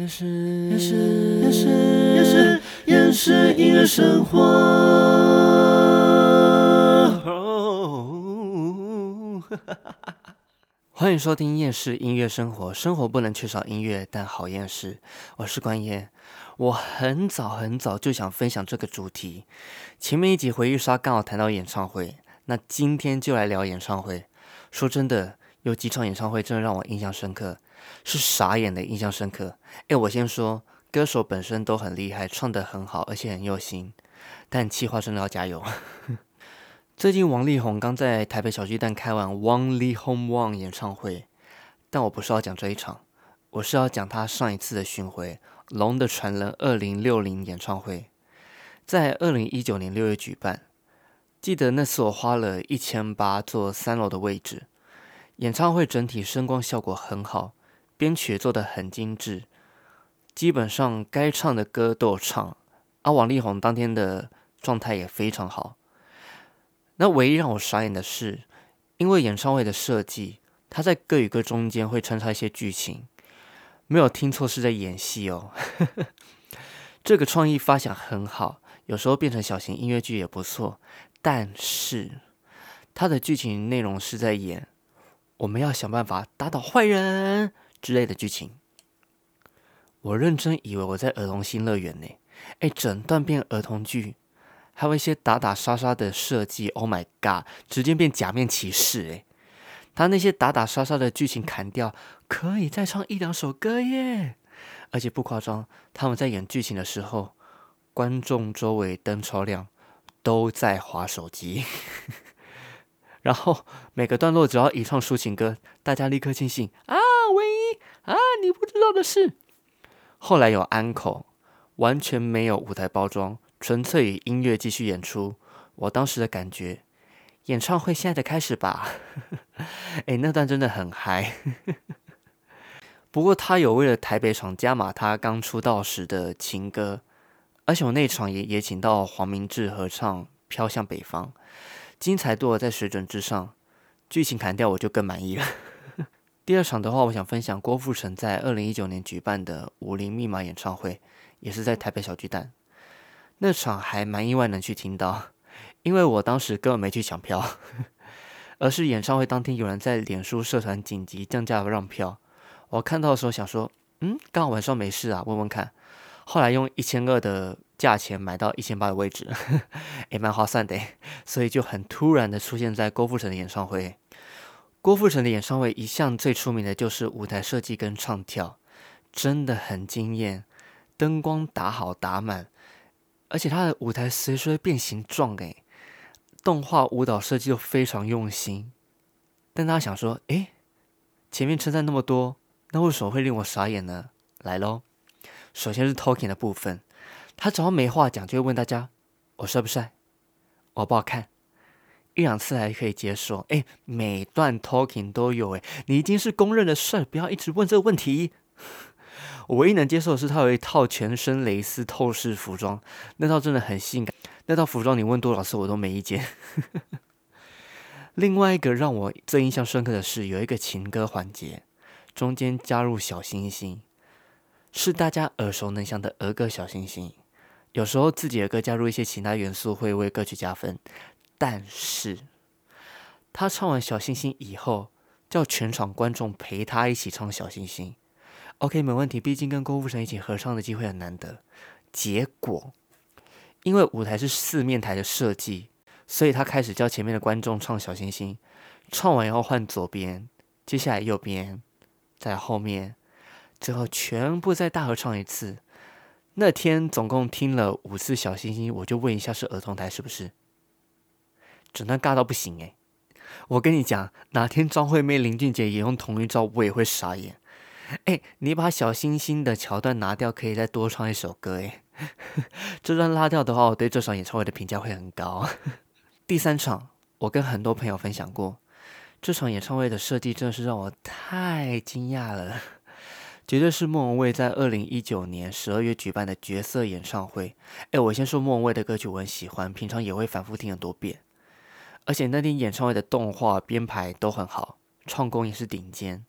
厌世，厌世，厌世，厌世，厌世音乐生活。欢迎收听厌世音乐生活，生活不能缺少音乐，但好厌世。我是关燕，我很早很早就想分享这个主题。前面一集回忆杀刚好谈到演唱会，那今天就来聊演唱会。说真的，有几场演唱会真的让我印象深刻。是傻眼的印象深刻。哎，我先说，歌手本身都很厉害，唱得很好，而且很用心。但企划真的要加油。最近王力宏刚在台北小巨蛋开完王力宏 One 演唱会，但我不是要讲这一场，我是要讲他上一次的巡回《龙的传人》二零六零演唱会，在二零一九年六月举办。记得那次我花了一千八坐三楼的位置，演唱会整体声光效果很好。编曲做的很精致，基本上该唱的歌都有唱。而王力宏当天的状态也非常好。那唯一让我傻眼的是，因为演唱会的设计，他在歌与歌中间会穿插一些剧情，没有听错是在演戏哦。这个创意发想很好，有时候变成小型音乐剧也不错。但是他的剧情内容是在演，我们要想办法打倒坏人。之类的剧情，我认真以为我在儿童新乐园呢。哎，整段变儿童剧，还有一些打打杀杀的设计。Oh my god，直接变假面骑士哎！他那些打打杀杀的剧情砍掉，可以再唱一两首歌耶！而且不夸张，他们在演剧情的时候，观众周围灯超亮，都在划手机。然后每个段落只要一唱抒情歌，大家立刻庆幸啊！唯一啊，你不知道的是，后来有安口，完全没有舞台包装，纯粹以音乐继续演出。我当时的感觉，演唱会现在的开始吧。哎，那段真的很嗨。不过他有为了台北场加码他刚出道时的情歌，而且我那场也也请到黄明志合唱《飘向北方》，精彩度在水准之上，剧情砍掉我就更满意了。第二场的话，我想分享郭富城在二零一九年举办的《武林密码》演唱会，也是在台北小巨蛋。那场还蛮意外能去听到，因为我当时根本没去抢票，而是演唱会当天有人在脸书社团紧急降价让票。我看到的时候想说，嗯，刚好晚上没事啊，问问看。后来用一千二的价钱买到一千八的位置，也蛮划算的，所以就很突然的出现在郭富城的演唱会。郭富城的演唱会一向最出名的就是舞台设计跟唱跳，真的很惊艳，灯光打好打满，而且他的舞台随时会变形状诶，动画舞蹈设计又非常用心。但大家想说，诶，前面称赞那么多，那为什么会令我傻眼呢？来喽，首先是 talking 的部分，他只要没话讲，就会问大家：我帅不帅？我好不好看？一两次还可以接受，哎，每段 talking 都有，哎，你已经是公认的帅，不要一直问这个问题。我唯一能接受的是他有一套全身蕾丝透视服装，那套真的很性感。那套服装你问多少次我都没意见。另外一个让我最印象深刻的是有一个情歌环节，中间加入小星星，是大家耳熟能详的儿歌小星星。有时候自己的歌加入一些其他元素，会为歌曲加分。但是，他唱完《小星星》以后，叫全场观众陪他一起唱《小星星》。OK，没问题，毕竟跟郭富城一起合唱的机会很难得。结果，因为舞台是四面台的设计，所以他开始叫前面的观众唱《小星星》，唱完以后换左边，接下来右边，在后面，最后全部再大合唱一次。那天总共听了五次《小星星》，我就问一下，是儿童台是不是？整段尬到不行诶。我跟你讲，哪天张惠妹、林俊杰也用同一招，我也会傻眼。哎，你把小星星的桥段拿掉，可以再多唱一首歌诶。这段拉掉的话，我对这场演唱会的评价会很高。第三场，我跟很多朋友分享过，这场演唱会的设计真的是让我太惊讶了，绝对是莫文蔚在二零一九年十二月举办的角色演唱会。哎，我先说莫文蔚的歌曲，我很喜欢，平常也会反复听很多遍。而且那天演唱会的动画编排都很好，唱功也是顶尖。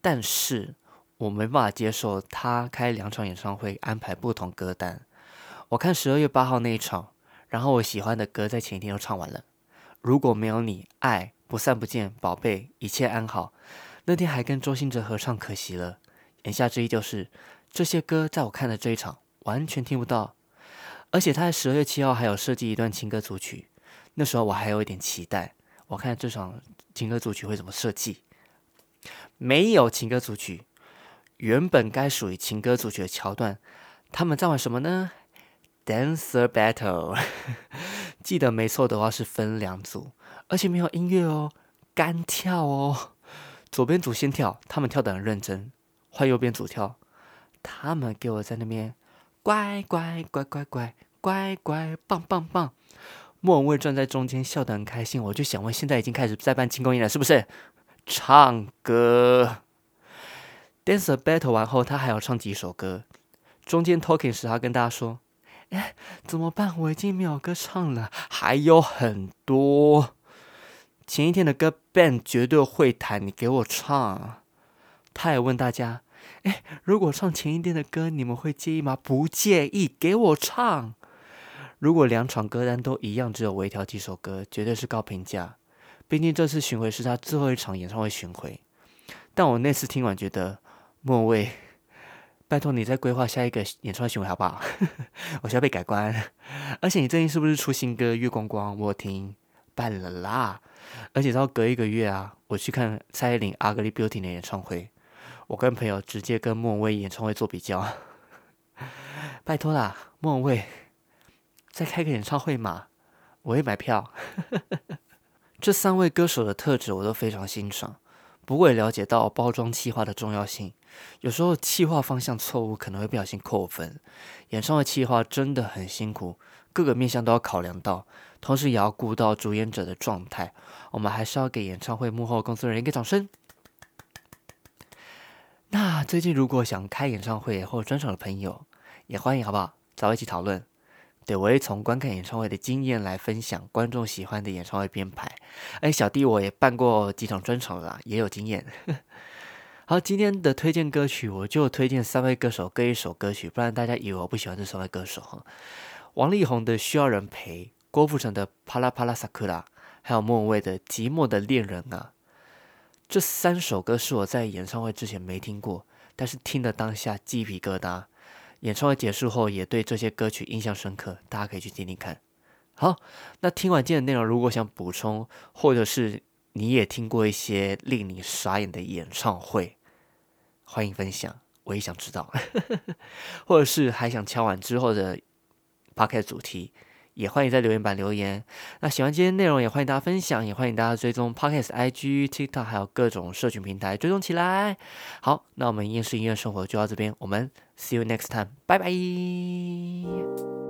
但是我没办法接受他开两场演唱会安排不同歌单。我看十二月八号那一场，然后我喜欢的歌在前一天就唱完了。如果没有你，爱不散不见，宝贝，一切安好。那天还跟周兴哲合唱，可惜了。言下之意就是这些歌在我看的这一场完全听不到。而且他在十二月七号还有设计一段情歌组曲，那时候我还有一点期待，我看这场情歌组曲会怎么设计。没有情歌组曲，原本该属于情歌组曲的桥段，他们在玩什么呢？Dancer Battle，记得没错的话是分两组，而且没有音乐哦，干跳哦。左边组先跳，他们跳得很认真；换右边组跳，他们给我在那边乖乖乖乖乖乖乖棒棒棒。莫文蔚站在中间笑得很开心，我就想问：现在已经开始在办庆功宴了，是不是？唱歌，dancer battle 完后，他还要唱几首歌。中间 talking 时，他跟大家说：“哎，怎么办？我已经没有歌唱了，还有很多。前一天的歌，band 绝对会弹，你给我唱。”他也问大家：“哎，如果唱前一天的歌，你们会介意吗？不介意，给我唱。如果两场歌单都一样，只有微调几首歌，绝对是高评价。”毕竟这次巡回是他最后一场演唱会巡回，但我那次听完觉得，莫蔚，拜托你再规划下一个演唱会巡回好不好？我需要被改观。而且你最近是不是出新歌《月光光》？我听办了啦。而且要隔一个月啊，我去看蔡依林《Ugly Beauty》的演唱会，我跟朋友直接跟莫文蔚演唱会做比较。拜托啦，莫文蔚，再开个演唱会嘛，我会买票。这三位歌手的特质我都非常欣赏，不过也了解到包装企划的重要性。有时候企划方向错误，可能会不小心扣分。演唱会企划真的很辛苦，各个面向都要考量到，同时也要顾到主演者的状态。我们还是要给演唱会幕后工作人员一个掌声。那最近如果想开演唱会或专场的朋友，也欢迎好不好？找我一起讨论。对，我会从观看演唱会的经验来分享观众喜欢的演唱会编排。哎，小弟我也办过几场专场了，也有经验。好，今天的推荐歌曲我就推荐三位歌手各一首歌曲，不然大家以为我不喜欢这三位歌手哈。王力宏的《需要人陪》，郭富城的《啪啦啪啦萨克拉》，还有莫文蔚的《寂寞的恋人》啊。这三首歌是我在演唱会之前没听过，但是听的当下鸡皮疙瘩。演唱会结束后，也对这些歌曲印象深刻，大家可以去听听看。好，那听完今天的内容，如果想补充，或者是你也听过一些令你傻眼的演唱会，欢迎分享，我也想知道。或者是还想敲完之后的 p o c a s t 主题。也欢迎在留言板留言。那喜欢今天内容，也欢迎大家分享，也欢迎大家追踪 Podcast、IG、TikTok，还有各种社群平台追踪起来。好，那我们厌世音乐生活就到这边，我们 See you next time，拜拜。